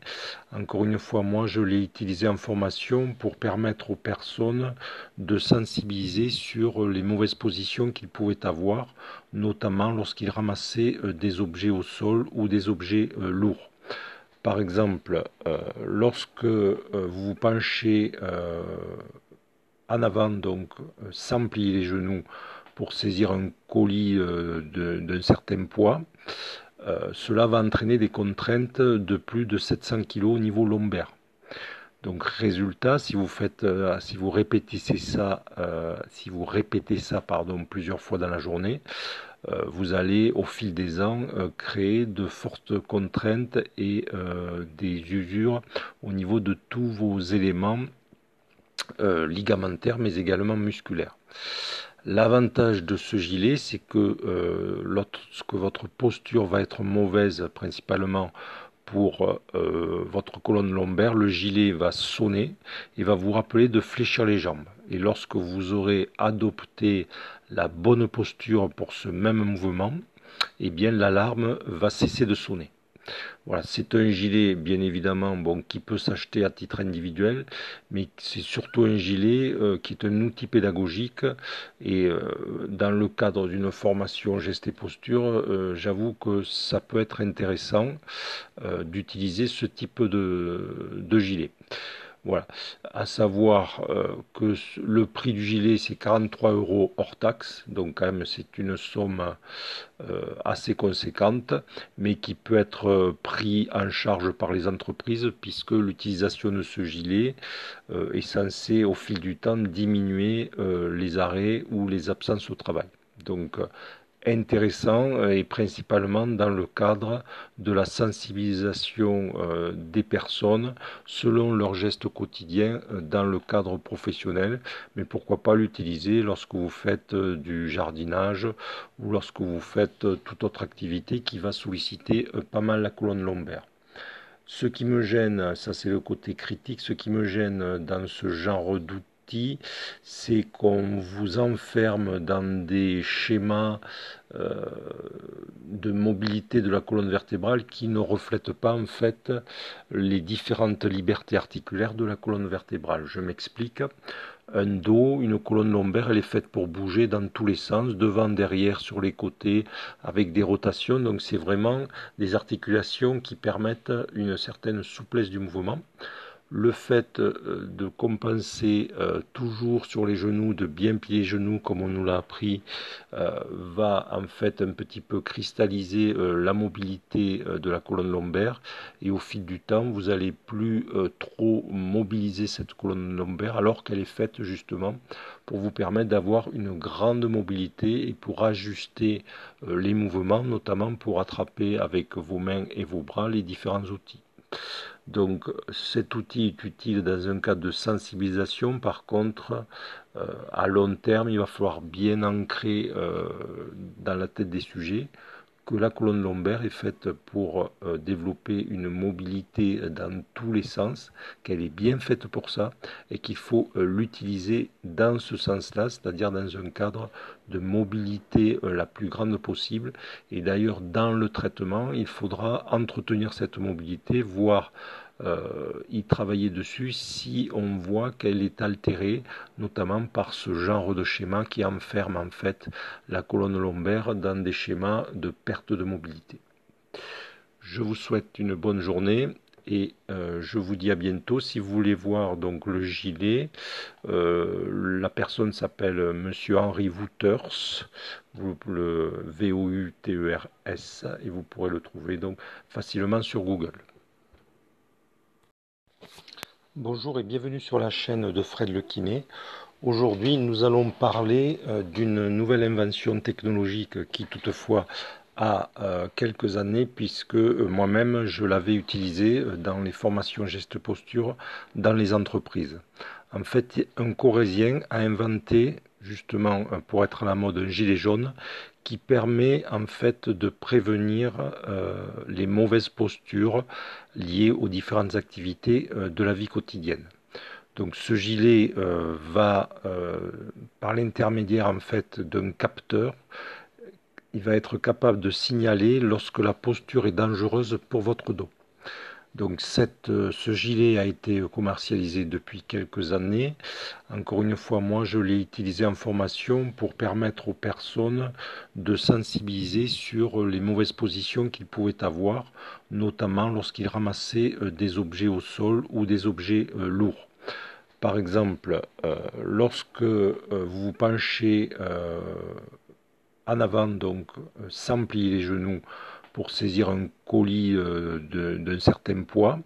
Encore une fois, moi je l'ai utilisé en formation pour permettre aux personnes de sensibiliser sur les mauvaises positions qu'ils pouvaient avoir, notamment lorsqu'ils ramassaient euh, des objets au sol ou des objets euh, lourds. Par exemple, lorsque vous vous penchez en avant, donc sans plier les genoux, pour saisir un colis euh, d'un certain poids, euh, cela va entraîner des contraintes de plus de 700 kg au niveau lombaire. Donc résultat, si vous faites, euh, si vous répétez ça, si vous répétez ça pardon plusieurs fois dans la journée, vous allez au fil des ans créer de fortes contraintes et des usures au niveau de tous vos éléments ligamentaires mais également musculaires. L'avantage de ce gilet, c'est que euh, lorsque votre posture va être mauvaise, principalement pour euh, votre colonne lombaire, le gilet va sonner et va vous rappeler de fléchir les jambes. Et lorsque vous aurez adopté la bonne posture pour ce même mouvement, eh bien l'alarme va cesser de sonner. Voilà, c'est un gilet bien évidemment bon qui peut s'acheter à titre individuel, mais c'est surtout un gilet euh, qui est un outil pédagogique et euh, dans le cadre d'une formation geste et posture, euh, j'avoue que ça peut être intéressant d'utiliser ce type de, de gilet. Voilà. À savoir euh, que le prix du gilet, c'est 43 euros hors taxe. Donc, quand même, c'est une somme euh, assez conséquente, mais qui peut être euh, pris en charge par les entreprises, puisque l'utilisation de ce gilet est censée, au fil du temps, diminuer les arrêts ou les absences au travail. Intéressant euh, et principalement dans le cadre de la sensibilisation euh, des personnes selon leurs gestes quotidiens euh, dans le cadre professionnel, mais pourquoi pas l'utiliser lorsque vous faites du jardinage ou lorsque vous faites toute autre activité qui va solliciter pas mal la colonne lombaire. Ce qui me gêne, ça c'est le côté critique, ce qui me gêne dans ce genre d'outils c'est qu'on vous enferme dans des schémas euh, de mobilité de la colonne vertébrale qui ne reflètent pas en fait les différentes libertés articulaires de la colonne vertébrale. Je m'explique. Un dos, une colonne lombaire, elle est faite pour bouger dans tous les sens, devant, derrière, sur les côtés, avec des rotations. Donc c'est vraiment des articulations qui permettent une certaine souplesse du mouvement. Le fait euh, de compenser euh, toujours sur les genoux, de bien plier les genoux comme on nous l'a appris, euh, va en fait un petit peu cristalliser la mobilité de la colonne lombaire et au fil du temps vous allez plus trop mobiliser cette colonne lombaire alors qu'elle est faite justement pour vous permettre d'avoir une grande mobilité et pour ajuster les mouvements, notamment pour attraper avec vos mains et vos bras les différents outils. Donc cet outil est utile dans un cadre de sensibilisation. Par contre, euh, à long terme, il va falloir bien ancrer euh, dans la tête des sujets que la colonne lombaire est faite pour euh, développer une mobilité dans tous les sens, qu'elle est bien faite pour ça et qu'il faut euh, l'utiliser dans ce sens-là, c'est-à-dire dans un cadre de mobilité euh, la plus grande possible. Et d'ailleurs, dans le traitement, il faudra entretenir cette mobilité, voire euh, y travailler dessus si on voit qu'elle est altérée, notamment par ce genre de schéma qui enferme en fait la colonne lombaire dans des schémas de perte de mobilité. Je vous souhaite une bonne journée et euh, je vous dis à bientôt. Si vous voulez voir donc le gilet, euh, la personne s'appelle Monsieur Henri Wouters, le V-O-U-T-E-R-S, et vous pourrez le trouver donc facilement sur Google. Bonjour et bienvenue sur la chaîne de Fred Le Kiné. Aujourd'hui, nous allons parler euh, d'une nouvelle invention technologique qui toutefois a euh, quelques années puisque euh, moi-même je l'avais utilisée dans les formations geste posture dans les entreprises. En fait, un Corésien a inventé justement pour être à la mode un gilet jaune qui permet en fait de prévenir euh, les mauvaises postures liées aux différentes activités euh, de la vie quotidienne. Donc ce gilet euh, va, par l'intermédiaire en fait d'un capteur, il va être capable de signaler lorsque la posture est dangereuse pour votre dos. Donc euh, ce gilet a été commercialisé depuis quelques années. Encore une fois, moi je l'ai utilisé en formation pour permettre aux personnes de sensibiliser sur les mauvaises positions qu'ils pouvaient avoir, notamment lorsqu'ils ramassaient euh, des objets au sol ou des objets euh, lourds. Par exemple, lorsque vous vous penchez en avant, donc sans plier les genoux, pour saisir un colis euh, d'un certain poids,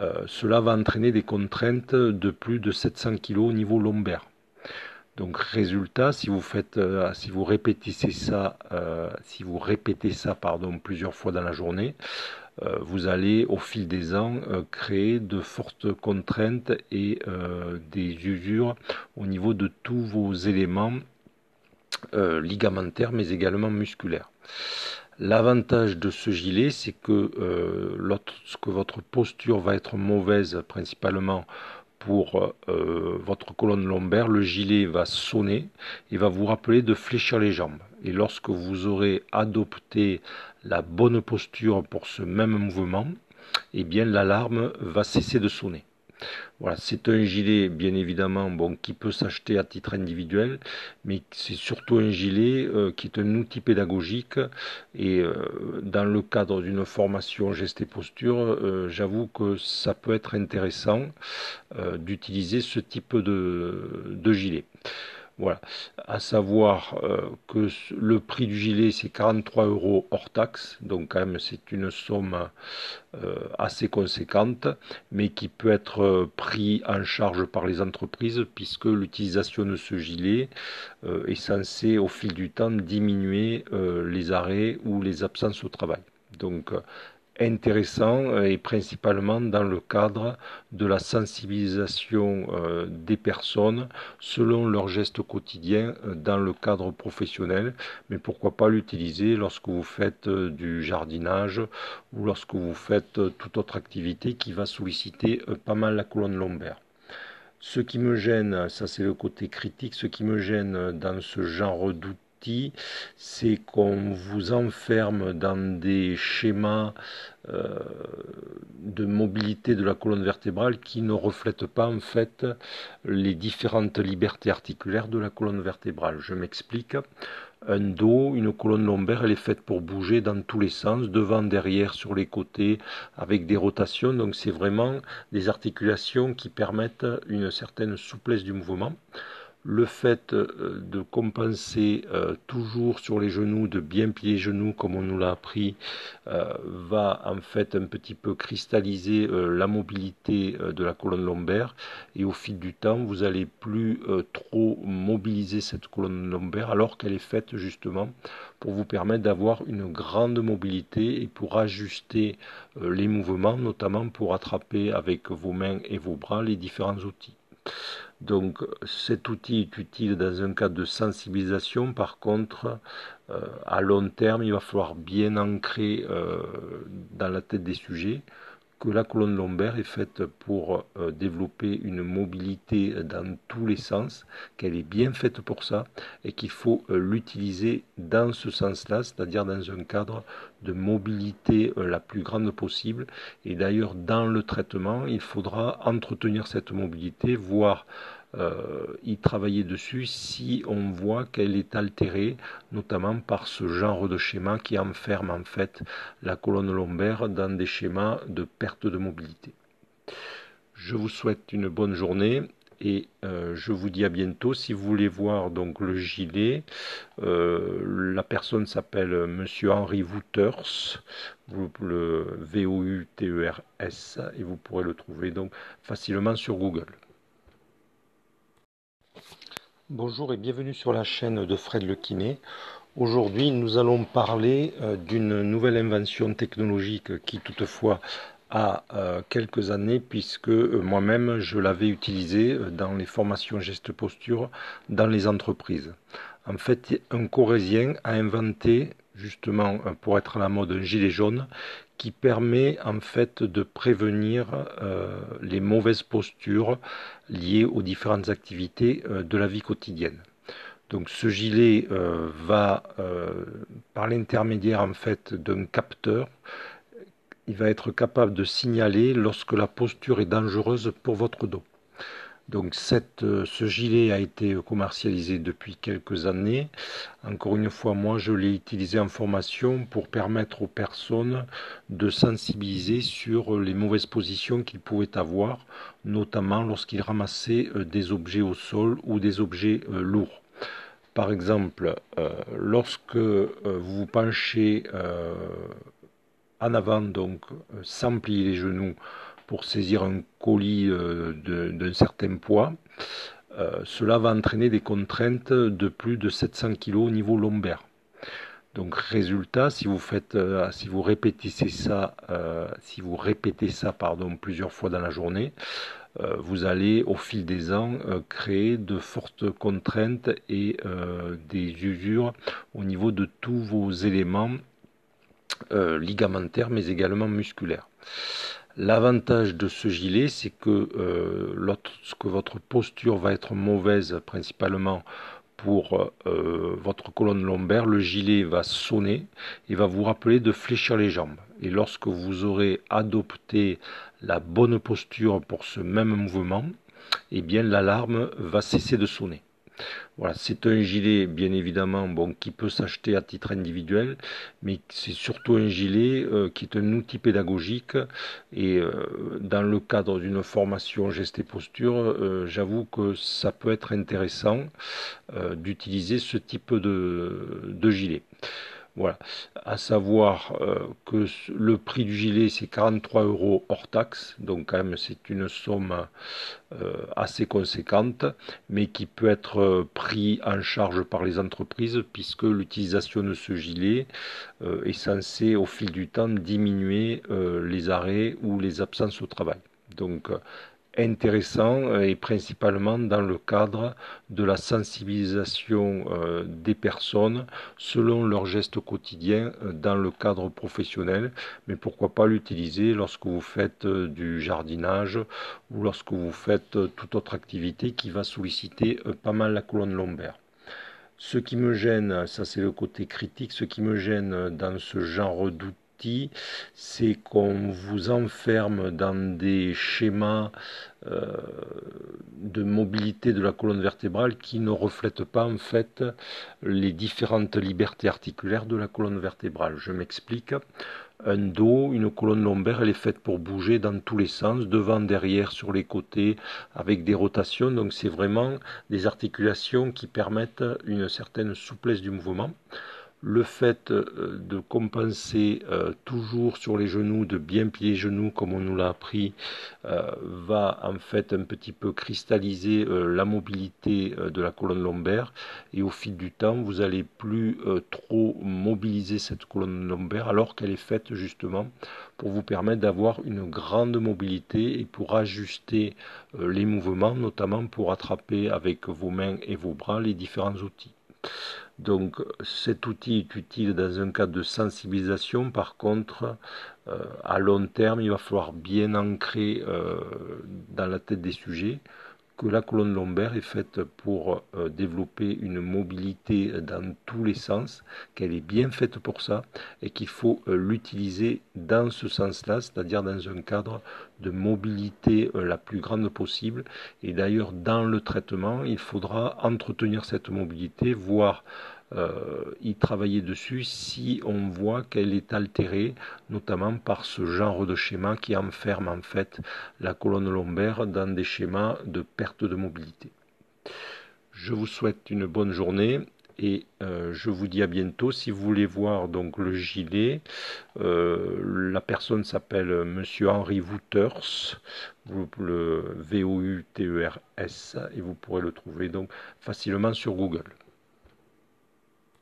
euh, cela va entraîner des contraintes de plus de 700 kg au niveau lombaire. Donc résultat, si vous faites, euh, si vous répétez ça, si vous répétez ça pardon plusieurs fois dans la journée, vous allez au fil des ans créer de fortes contraintes et des usures au niveau de tous vos éléments ligamentaires mais également musculaires. L'avantage de ce gilet, c'est que euh, lorsque votre posture va être mauvaise, principalement pour euh, votre colonne lombaire, le gilet va sonner et va vous rappeler de fléchir les jambes. Et lorsque vous aurez adopté la bonne posture pour ce même mouvement, eh bien l'alarme va cesser de sonner. Voilà, c'est un gilet bien évidemment bon qui peut s'acheter à titre individuel, mais c'est surtout un gilet euh, qui est un outil pédagogique et euh, dans le cadre d'une formation geste et posture, euh, j'avoue que ça peut être intéressant d'utiliser ce type de, de gilet. Voilà. À savoir euh, que le prix du gilet, c'est 43 euros hors taxe. Donc, quand même, c'est une somme euh, assez conséquente, mais qui peut être euh, pris en charge par les entreprises, puisque l'utilisation de ce gilet est censée, au fil du temps, diminuer les arrêts ou les absences au travail. Donc, intéressant euh, et principalement dans le cadre de la sensibilisation euh, des personnes selon leurs gestes quotidiens euh, dans le cadre professionnel, mais pourquoi pas l'utiliser lorsque vous faites du jardinage ou lorsque vous faites toute autre activité qui va solliciter pas mal la colonne lombaire. Ce qui me gêne, ça c'est le côté critique, ce qui me gêne dans ce genre c'est qu'on vous enferme dans des schémas euh, de mobilité de la colonne vertébrale qui ne reflètent pas en fait les différentes libertés articulaires de la colonne vertébrale. Je m'explique. Un dos, une colonne lombaire, elle est faite pour bouger dans tous les sens, devant, derrière, sur les côtés, avec des rotations. Donc c'est vraiment des articulations qui permettent une certaine souplesse du mouvement le fait euh, de compenser euh, toujours sur les genoux, de bien plier les genoux comme on nous l'a appris, euh, va en fait un petit peu cristalliser la mobilité de la colonne lombaire et au fil du temps vous allez plus trop mobiliser cette colonne lombaire alors qu'elle est faite justement pour vous permettre d'avoir une grande mobilité et pour ajuster les mouvements, notamment pour attraper avec vos mains et vos bras les différents outils. Donc cet outil est utile dans un cadre de sensibilisation. Par contre, euh, à long terme, il va falloir bien ancrer euh, dans la tête des sujets que la colonne lombaire est faite pour euh, développer une mobilité dans tous les sens, qu'elle est bien faite pour ça et qu'il faut euh, l'utiliser dans ce sens-là, c'est-à-dire dans un cadre de mobilité euh, la plus grande possible. Et d'ailleurs, dans le traitement, il faudra entretenir cette mobilité, voire y travailler dessus si on voit qu'elle est altérée, notamment par ce genre de schéma qui enferme en fait la colonne lombaire dans des schémas de perte de mobilité. Je vous souhaite une bonne journée et euh, je vous dis à bientôt. Si vous voulez voir donc le gilet, euh, la personne s'appelle Monsieur Henri Wouters, le V-O-U-T-E-R-S, et vous pourrez le trouver donc facilement sur Google. Bonjour et bienvenue sur la chaîne de Fred Le. Aujourd'hui, nous allons parler euh, d'une nouvelle invention technologique qui toutefois a euh, quelques années puisque euh, moi-même je l'avais utilisée dans les formations geste posture dans les entreprises. En fait, un Corésien a inventé justement pour être à la mode un gilet jaune qui permet en fait de prévenir euh, les mauvaises postures liées aux différentes activités euh, de la vie quotidienne. Donc ce gilet euh, va, par l'intermédiaire en fait d'un capteur, il va être capable de signaler lorsque la posture est dangereuse pour votre dos. Donc euh, ce gilet a été commercialisé depuis quelques années. Encore une fois, moi je l'ai utilisé en formation pour permettre aux personnes de sensibiliser sur les mauvaises positions qu'ils pouvaient avoir, notamment lorsqu'ils ramassaient euh, des objets au sol ou des objets euh, lourds. Par exemple, lorsque vous vous penchez en avant, donc sans plier les genoux, pour saisir un colis euh, d'un certain poids, euh, cela va entraîner des contraintes de plus de 700 kg au niveau lombaire. Donc résultat, si vous faites, euh, si vous répétez ça, si vous répétez ça pardon plusieurs fois dans la journée, vous allez au fil des ans créer de fortes contraintes et des usures au niveau de tous vos éléments ligamentaires mais également musculaires. L'avantage de ce gilet, c'est que euh, lorsque votre posture va être mauvaise, principalement pour euh, votre colonne lombaire, le gilet va sonner et va vous rappeler de fléchir les jambes. Et lorsque vous aurez adopté la bonne posture pour ce même mouvement, eh bien l'alarme va cesser de sonner. Voilà, c'est un gilet bien évidemment bon qui peut s'acheter à titre individuel, mais c'est surtout un gilet euh, qui est un outil pédagogique et euh, dans le cadre d'une formation geste et posture, euh, j'avoue que ça peut être intéressant d'utiliser ce type de, de gilet. Voilà. À savoir euh, que le prix du gilet, c'est 43 euros hors taxe. Donc, quand même, c'est une somme euh, assez conséquente, mais qui peut être euh, pris en charge par les entreprises, puisque l'utilisation de ce gilet est censée, au fil du temps, diminuer les arrêts ou les absences au travail. Donc, intéressant euh, et principalement dans le cadre de la sensibilisation euh, des personnes selon leurs gestes quotidiens euh, dans le cadre professionnel, mais pourquoi pas l'utiliser lorsque vous faites du jardinage ou lorsque vous faites toute autre activité qui va solliciter pas mal la colonne lombaire. Ce qui me gêne, ça c'est le côté critique, ce qui me gêne dans ce genre d'outils, c'est qu'on vous enferme dans des schémas euh, de mobilité de la colonne vertébrale qui ne reflètent pas en fait les différentes libertés articulaires de la colonne vertébrale. Je m'explique un dos, une colonne lombaire, elle est faite pour bouger dans tous les sens, devant, derrière, sur les côtés, avec des rotations. Donc c'est vraiment des articulations qui permettent une certaine souplesse du mouvement le fait euh, de compenser euh, toujours sur les genoux, de bien plier les genoux comme on nous l'a appris, euh, va en fait un petit peu cristalliser la mobilité de la colonne lombaire et au fil du temps vous allez plus trop mobiliser cette colonne lombaire alors qu'elle est faite justement pour vous permettre d'avoir une grande mobilité et pour ajuster les mouvements, notamment pour attraper avec vos mains et vos bras les différents outils. Donc cet outil est utile dans un cadre de sensibilisation. Par contre, euh, à long terme, il va falloir bien ancrer euh, dans la tête des sujets que la colonne lombaire est faite pour euh, développer une mobilité dans tous les sens, qu'elle est bien faite pour ça et qu'il faut euh, l'utiliser dans ce sens-là, c'est-à-dire dans un cadre de mobilité euh, la plus grande possible. Et d'ailleurs, dans le traitement, il faudra entretenir cette mobilité, voire euh, y travailler dessus si on voit qu'elle est altérée, notamment par ce genre de schéma qui enferme en fait la colonne lombaire dans des schémas de perte de mobilité. Je vous souhaite une bonne journée et euh, je vous dis à bientôt. Si vous voulez voir donc le gilet, euh, la personne s'appelle Monsieur Henri Wouters, le V-O-U-T-E-R-S, et vous pourrez le trouver donc facilement sur Google.